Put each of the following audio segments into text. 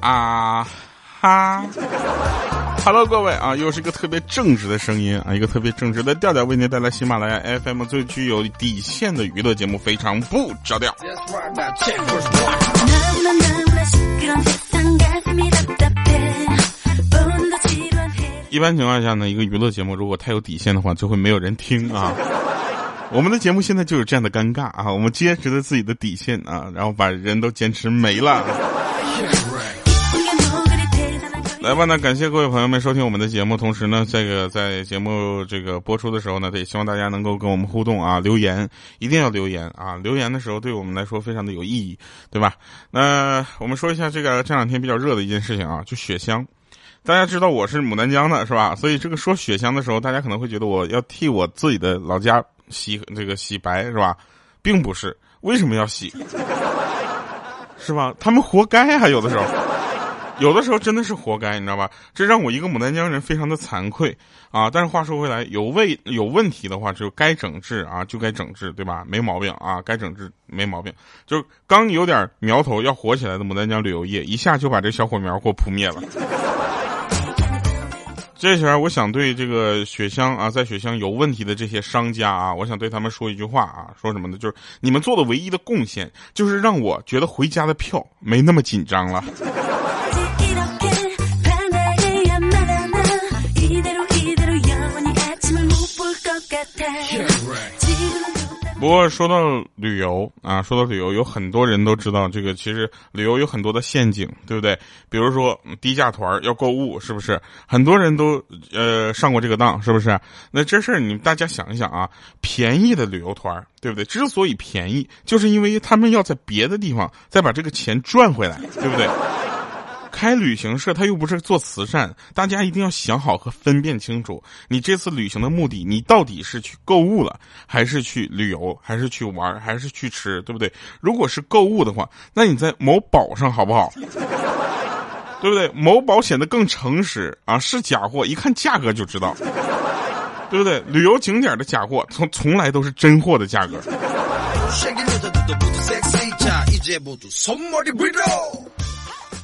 啊哈，Hello，各位啊，又是一个特别正直的声音啊，一个特别正直的调调，为您带来喜马拉雅 FM 最具有底线的娱乐节目，非常不着调。一般情况下呢，一个娱乐节目如果太有底线的话，就会没有人听啊。我们的节目现在就有这样的尴尬啊，我们坚持着自己的底线啊，然后把人都坚持没了。来吧，那感谢各位朋友们收听我们的节目，同时呢，这个在节目这个播出的时候呢，也希望大家能够跟我们互动啊，留言一定要留言啊，留言的时候对我们来说非常的有意义，对吧？那我们说一下这个这两天比较热的一件事情啊，就雪乡。大家知道我是牡丹江的，是吧？所以这个说雪乡的时候，大家可能会觉得我要替我自己的老家洗这个洗白，是吧？并不是，为什么要洗？是吧？他们活该啊，有的时候。有的时候真的是活该，你知道吧？这让我一个牡丹江人非常的惭愧啊！但是话说回来，有问有问题的话，就该整治啊，就该整治，对吧？没毛病啊，该整治没毛病。就刚有点苗头要火起来的牡丹江旅游业，一下就把这小火苗给我扑灭了。这前我想对这个雪乡啊，在雪乡有问题的这些商家啊，我想对他们说一句话啊，说什么呢？就是你们做的唯一的贡献，就是让我觉得回家的票没那么紧张了。不过说到旅游啊，说到旅游，有很多人都知道这个，其实旅游有很多的陷阱，对不对？比如说低价团要购物，是不是？很多人都呃上过这个当，是不是？那这事儿你们大家想一想啊，便宜的旅游团，对不对？之所以便宜，就是因为他们要在别的地方再把这个钱赚回来，对不对？开旅行社，他又不是做慈善，大家一定要想好和分辨清楚，你这次旅行的目的，你到底是去购物了，还是去旅游，还是去玩，还是去吃，对不对？如果是购物的话，那你在某宝上好不好？对不对？某宝显得更诚实啊，是假货，一看价格就知道，对不对？旅游景点的假货，从从来都是真货的价格。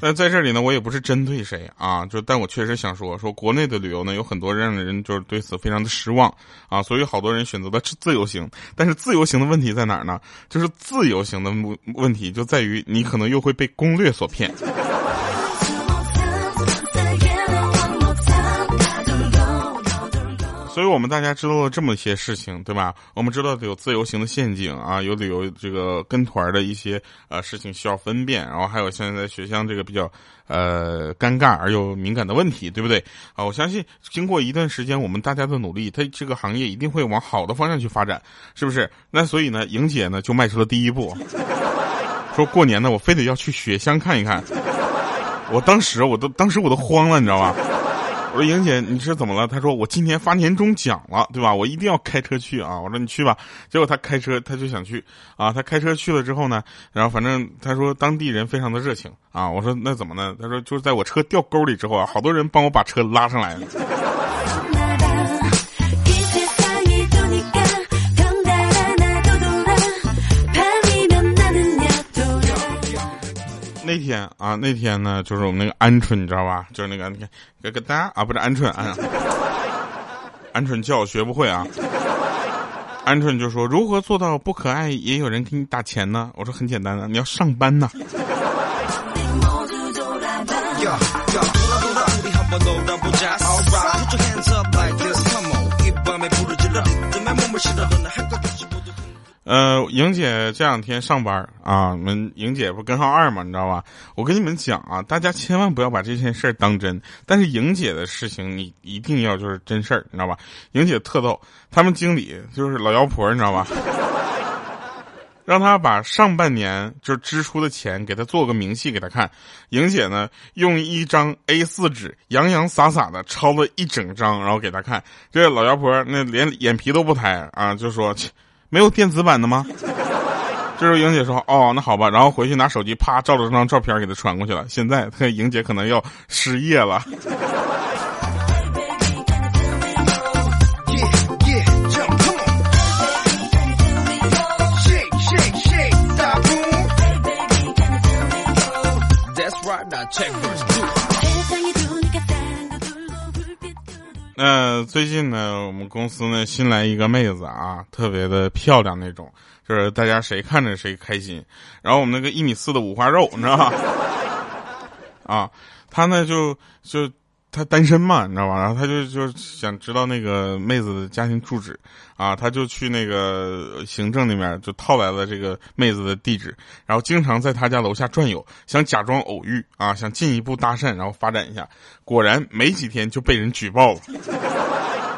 那在这里呢，我也不是针对谁啊，就但我确实想说，说国内的旅游呢，有很多让人就是对此非常的失望啊，所以好多人选择了自由行。但是自由行的问题在哪儿呢？就是自由行的问问题就在于你可能又会被攻略所骗。所以我们大家知道了这么些事情，对吧？我们知道有自由行的陷阱啊，有旅游这个跟团的一些呃事情需要分辨，然后还有现在雪乡这个比较呃尴尬而又敏感的问题，对不对？啊，我相信经过一段时间我们大家的努力，它这个行业一定会往好的方向去发展，是不是？那所以呢，莹姐呢就迈出了第一步，说过年呢我非得要去雪乡看一看，我当时我都当时我都慌了，你知道吗？我说莹姐，你是怎么了？她说我今年发年终奖了，对吧？我一定要开车去啊！我说你去吧。结果她开车，她就想去啊。她开车去了之后呢，然后反正她说当地人非常的热情啊。我说那怎么呢？她说就是在我车掉沟里之后啊，好多人帮我把车拉上来了。那天啊，那天呢，就是我们那个鹌鹑，你知道吧？就是那个你看，咯咯哒啊，不是鹌鹑啊，鹌鹑叫学不会啊。鹌鹑就说：“如何做到不可爱也有人给你打钱呢？”我说：“很简单的，你要上班呢。”呃，莹姐这两天上班啊，我们莹姐不根号二嘛，你知道吧？我跟你们讲啊，大家千万不要把这件事儿当真。但是莹姐的事情，你一定要就是真事儿，你知道吧？莹姐特逗，他们经理就是老妖婆，你知道吧？让他把上半年就支出的钱给他做个明细给他看。莹姐呢，用一张 A 四纸洋洋洒洒的抄了一整张，然后给他看。这老妖婆那连眼皮都不抬啊，就说。没有电子版的吗？这时候莹姐说：“哦，那好吧。”然后回去拿手机啪照了这张照片给他传过去了。现在她莹姐可能要失业了。Check. 那最近呢，我们公司呢新来一个妹子啊，特别的漂亮那种，就是大家谁看着谁开心。然后我们那个一米四的五花肉，你知道吧？啊，她呢就就。他单身嘛，你知道吧？然后他就就想知道那个妹子的家庭住址，啊，他就去那个行政那边就套来了这个妹子的地址，然后经常在他家楼下转悠，想假装偶遇，啊，想进一步搭讪，然后发展一下。果然没几天就被人举报了，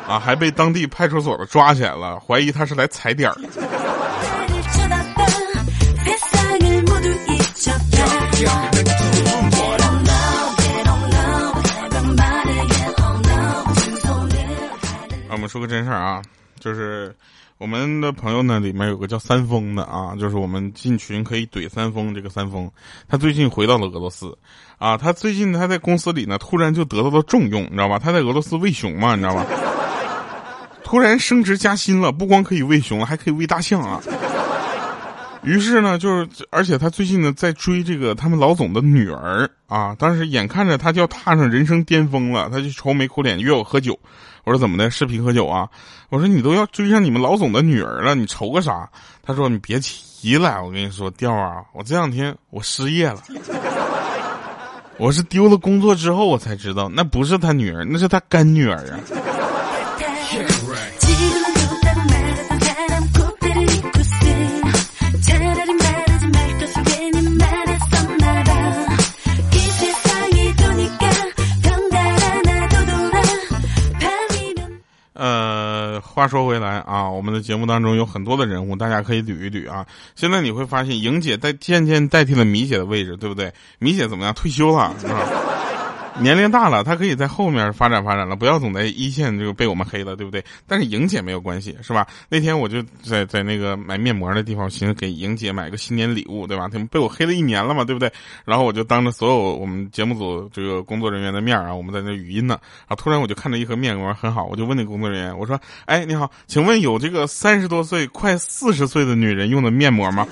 啊，还被当地派出所的抓起来了，怀疑他是来踩点儿。们说个真事儿啊，就是我们的朋友呢，里面有个叫三丰的啊，就是我们进群可以怼三丰。这个三丰，他最近回到了俄罗斯，啊，他最近他在公司里呢，突然就得到了重用，你知道吧？他在俄罗斯喂熊嘛，你知道吧？突然升职加薪了，不光可以喂熊了，还可以喂大象啊！于是呢，就是而且他最近呢在追这个他们老总的女儿啊，当时眼看着他就要踏上人生巅峰了，他就愁眉苦脸约我喝酒。我说怎么的？视频喝酒啊？我说你都要追上你们老总的女儿了，你愁个啥？他说你别提了，我跟你说，调啊，我这两天我失业了，我是丢了工作之后我才知道，那不是他女儿，那是他干女儿啊。话说回来啊，我们的节目当中有很多的人物，大家可以捋一捋啊。现在你会发现，莹姐代渐渐代替了米姐的位置，对不对？米姐怎么样？退休了，是吧？年龄大了，他可以在后面发展发展了，不要总在一线就被我们黑了，对不对？但是莹姐没有关系，是吧？那天我就在在那个买面膜的地方，寻思给莹姐买个新年礼物，对吧？他们被我黑了一年了嘛，对不对？然后我就当着所有我们节目组这个工作人员的面啊，我们在那语音呢，啊，突然我就看到一盒面膜很好，我就问那工作人员，我说：“哎，你好，请问有这个三十多岁快四十岁的女人用的面膜吗？”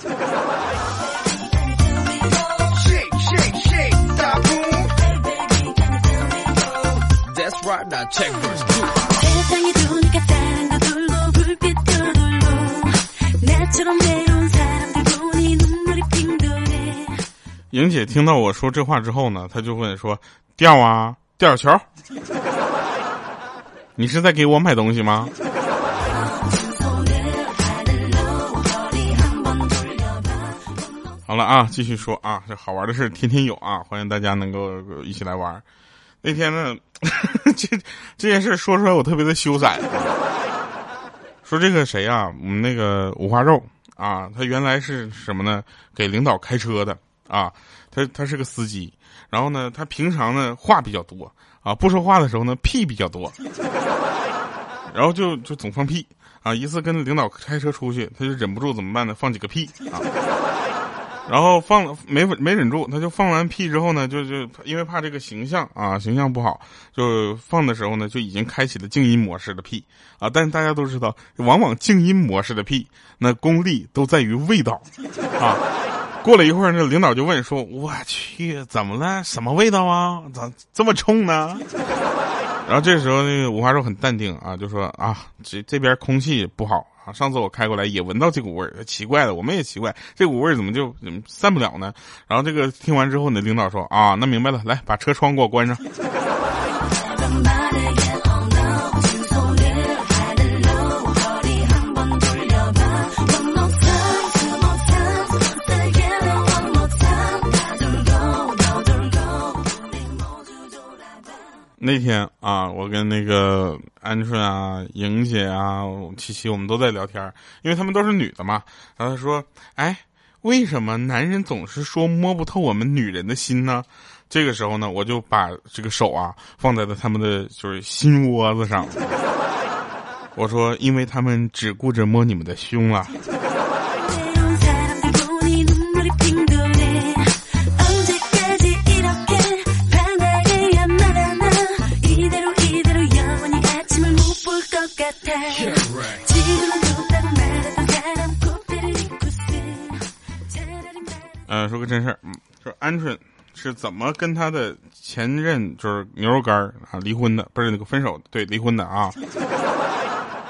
莹姐听到我说这话之后呢，她就问说：“调啊，调球，你是在给我买东西吗？”好了啊，继续说啊，这好玩的事天天有啊，欢迎大家能够一起来玩。那天呢，这这件事说出来我特别的羞涩。说这个谁啊，我们那个五花肉啊，他原来是什么呢？给领导开车的啊，他他是个司机。然后呢，他平常呢话比较多啊，不说话的时候呢屁比较多。然后就就总放屁啊。一次跟领导开车出去，他就忍不住怎么办呢？放几个屁啊。然后放了没没忍住，他就放完屁之后呢，就就因为怕这个形象啊，形象不好，就放的时候呢就已经开启了静音模式的屁啊。但是大家都知道，往往静音模式的屁，那功力都在于味道 啊。过了一会儿，那领导就问说：“我去，怎么了？什么味道啊？咋这么冲呢？”然后这时候那个五花肉很淡定啊，就说：“啊，这这边空气不好。”啊，上次我开过来也闻到这股味儿，奇怪的，我们也奇怪，这股味儿怎么就散不了呢？然后这个听完之后你的，领导说啊，那明白了，来把车窗给我关上。那天啊，我跟那个鹌鹑啊、莹姐啊、七七，我们都在聊天，因为他们都是女的嘛。然后他说：“哎，为什么男人总是说摸不透我们女人的心呢？”这个时候呢，我就把这个手啊放在了他们的就是心窝子上。我说：“因为他们只顾着摸你们的胸啊。”嗯，说个真事儿，嗯，说鹌鹑是怎么跟他的前任就是牛肉干啊离婚的，不是那个分手，对，离婚的啊。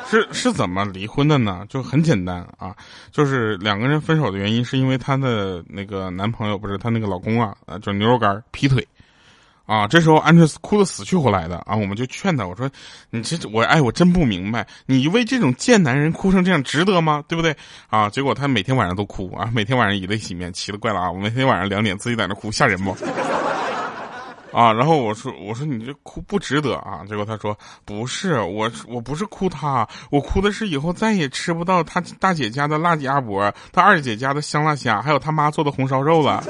是是怎么离婚的呢？就很简单啊，就是两个人分手的原因是因为她的那个男朋友不是她那个老公啊，呃，就是牛肉干劈腿，啊，这时候鹌鹑哭得死去活来的啊，我们就劝他，我说你这我哎，我真不明白，你为这种贱男人哭成这样值得吗？对不对？啊，结果他每天晚上都哭啊，每天晚上以泪洗面，奇了怪了啊，我每天晚上两点自己在那哭，吓人不？啊，然后我说我说你这哭不值得啊，结果他说不是我我不是哭他，我哭的是以后再也吃不到他大姐家的辣鸡鸭脖，他二姐家的香辣虾，还有他妈做的红烧肉了。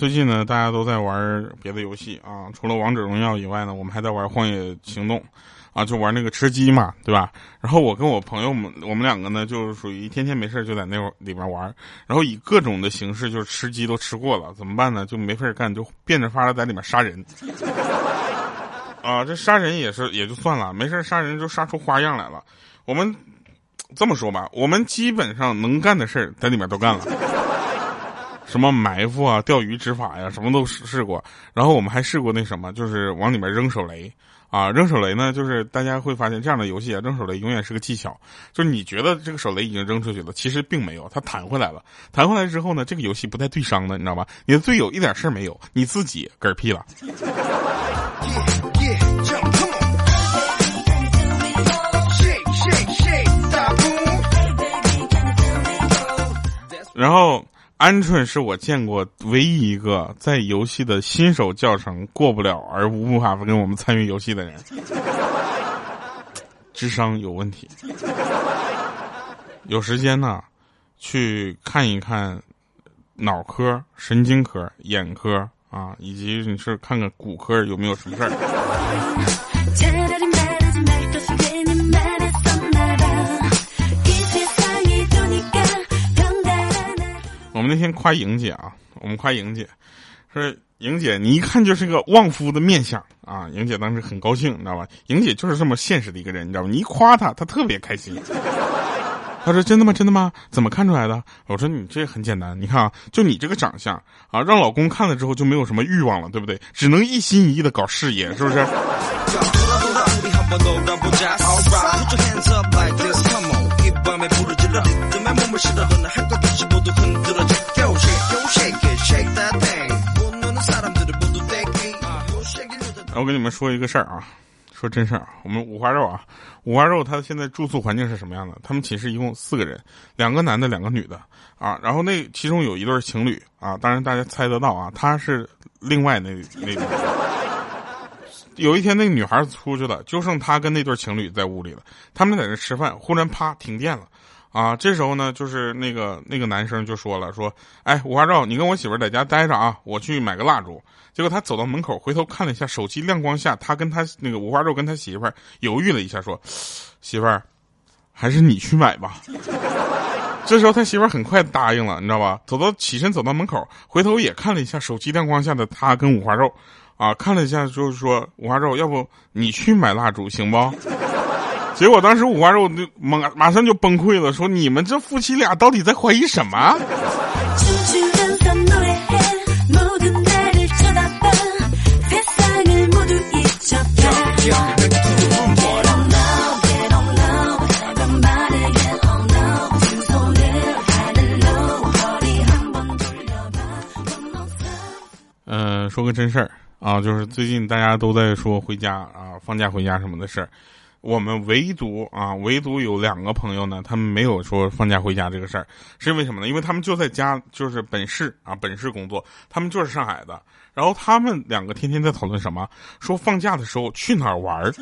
最近呢，大家都在玩别的游戏啊，除了王者荣耀以外呢，我们还在玩荒野行动，啊，就玩那个吃鸡嘛，对吧？然后我跟我朋友们，我们两个呢，就是属于天天没事就在那里边玩，然后以各种的形式，就是吃鸡都吃过了，怎么办呢？就没事干，就变着法的在里面杀人。啊，这杀人也是也就算了，没事杀人就杀出花样来了。我们这么说吧，我们基本上能干的事儿在里面都干了。什么埋伏啊、钓鱼执法呀，什么都试过。然后我们还试过那什么，就是往里面扔手雷啊。扔手雷呢，就是大家会发现这样的游戏啊，扔手雷永远是个技巧。就是你觉得这个手雷已经扔出去了，其实并没有，它弹回来了。弹回来之后呢，这个游戏不带对伤的，你知道吧？你的队友一点事儿没有，你自己嗝屁了。然后。鹌鹑是我见过唯一一个在游戏的新手教程过不了而无法跟我们参与游戏的人，智商有问题。有时间呢，去看一看脑科、神经科、眼科啊，以及你是看看骨科有没有什么事儿。那天夸莹姐啊，我们夸莹姐，说莹姐你一看就是个旺夫的面相啊。莹姐当时很高兴，你知道吧？莹姐就是这么现实的一个人，你知道吧？你一夸她，她特别开心。她说：“真的吗？真的吗？怎么看出来的？”我说：“你这很简单，你看啊，就你这个长相啊，让老公看了之后就没有什么欲望了，对不对？只能一心一意的搞事业，是不是？”我跟你们说一个事儿啊，说真事儿。我们五花肉啊，五花肉他现在住宿环境是什么样的？他们寝室一共四个人，两个男的，两个女的啊。然后那其中有一对情侣啊，当然大家猜得到啊，他是另外那那。有一天那个女孩出去了，就剩他跟那对情侣在屋里了。他们在那吃饭，忽然啪停电了。啊，这时候呢，就是那个那个男生就说了，说，哎，五花肉，你跟我媳妇在家待着啊，我去买个蜡烛。结果他走到门口，回头看了一下手机亮光下，他跟他那个五花肉跟他媳妇犹豫了一下，说，媳妇儿，还是你去买吧。这时候他媳妇儿很快答应了，你知道吧？走到起身走到门口，回头也看了一下手机亮光下的他跟五花肉，啊，看了一下就是说，五花肉，要不你去买蜡烛行不？结果当时五花肉就马马上就崩溃了，说：“你们这夫妻俩到底在怀疑什么？”嗯，说个真事儿啊，就是最近大家都在说回家啊，放假回家什么的事儿。我们唯独啊，唯独有两个朋友呢，他们没有说放假回家这个事儿，是因为什么呢？因为他们就在家，就是本市啊，本市工作，他们就是上海的。然后他们两个天天在讨论什么？说放假的时候去哪儿玩儿？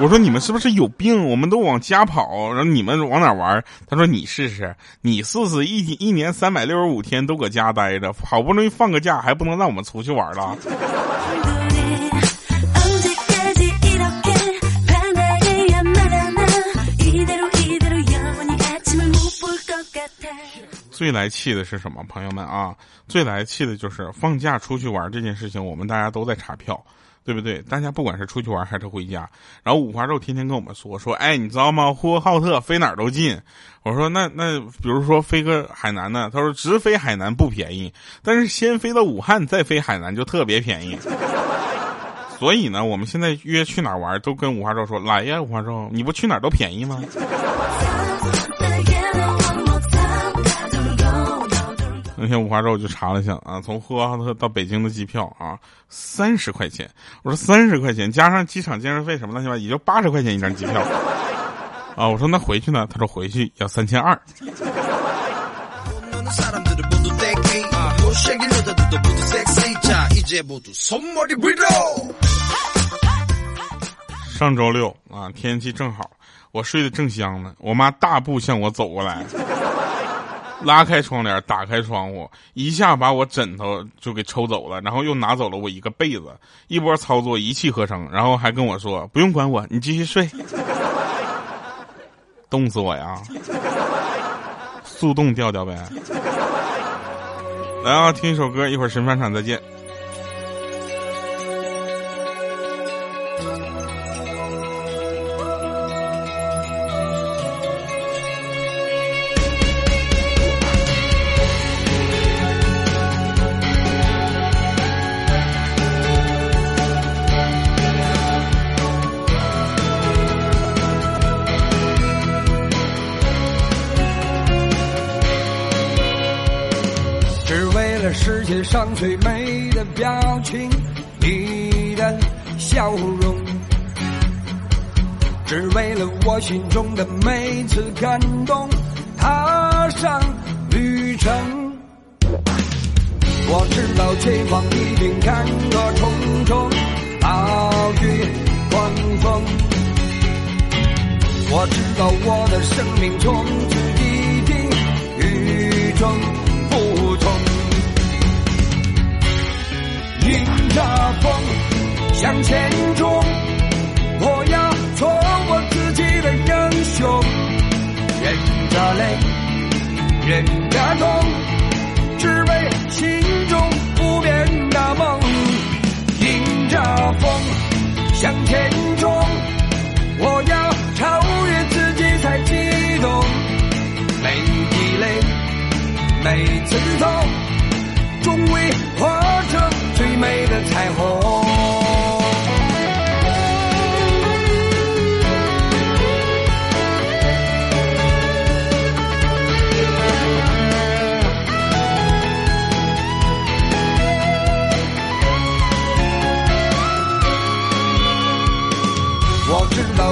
我说你们是不是有病？我们都往家跑，然后你们往哪儿玩儿？他说你试试，你试试一一年三百六十五天都搁家待着，好不容易放个假，还不能让我们出去玩了？最来气的是什么？朋友们啊，最来气的就是放假出去玩这件事情，我们大家都在查票。对不对？大家不管是出去玩还是回家，然后五花肉天天跟我们说说，哎，你知道吗？呼和浩特飞哪儿都近。我说那那，比如说飞个海南呢？他说直飞海南不便宜，但是先飞到武汉再飞海南就特别便宜。所以呢，我们现在约去哪儿玩都跟五花肉说来呀，五花肉，你不去哪儿都便宜吗？那天五花肉我就查了一下啊，从呼和浩特到北京的机票啊，三十块钱。我说三十块钱加上机场建设费什么乱七八糟，也就八十块钱一张机票。啊，我说那回去呢？他说回去要三千二。上周六啊，天气正好，我睡得正香呢，我妈大步向我走过来。拉开窗帘，打开窗户，一下把我枕头就给抽走了，然后又拿走了我一个被子，一波操作一气呵成，然后还跟我说不用管我，你继续睡，冻死我呀！速冻掉掉呗。来啊，听一首歌，一会儿神返场再见。世界上最美的表情，你的笑容，只为了我心中的每次感动，踏上旅程。我知道前方一定坎坷重重，暴雨狂风。我知道我的生命从此一定与众。迎着风向前冲，我要做我自己的英雄。忍着泪，忍着痛，只为心中不变的梦。迎着风向前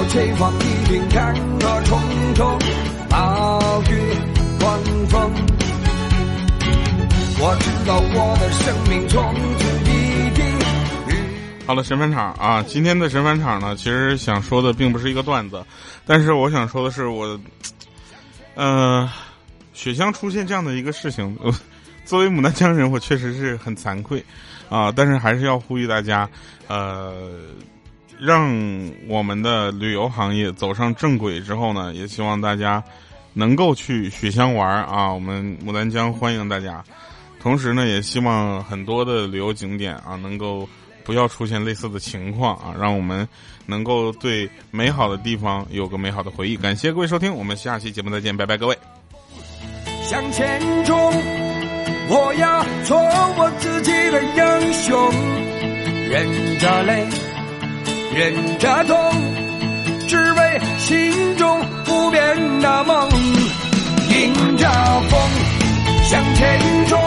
前方一定坎坷重重，暴雨狂风。我知道我的生命从此。好了，神返场啊！今天的神返场呢，其实想说的并不是一个段子，但是我想说的是，我，呃，雪乡出现这样的一个事情，作为牡丹江人，我确实是很惭愧啊！但是还是要呼吁大家，呃，让我们的旅游行业走上正轨之后呢，也希望大家能够去雪乡玩啊！我们牡丹江欢迎大家，同时呢，也希望很多的旅游景点啊能够。不要出现类似的情况啊！让我们能够对美好的地方有个美好的回忆。感谢各位收听，我们下期节目再见，拜拜，各位。向前冲，我要做我自己的英雄，忍着泪，忍着痛，只为心中不变的梦。迎着风，向前冲，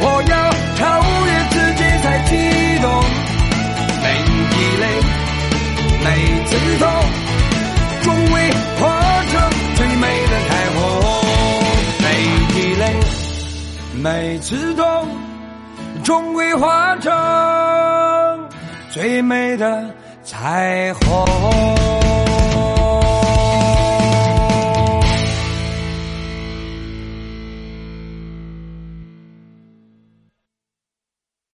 我要超越自己。才激动，每滴泪，每次痛，终会化成最美的彩虹。每滴泪，每次痛，终会化成最美的彩虹。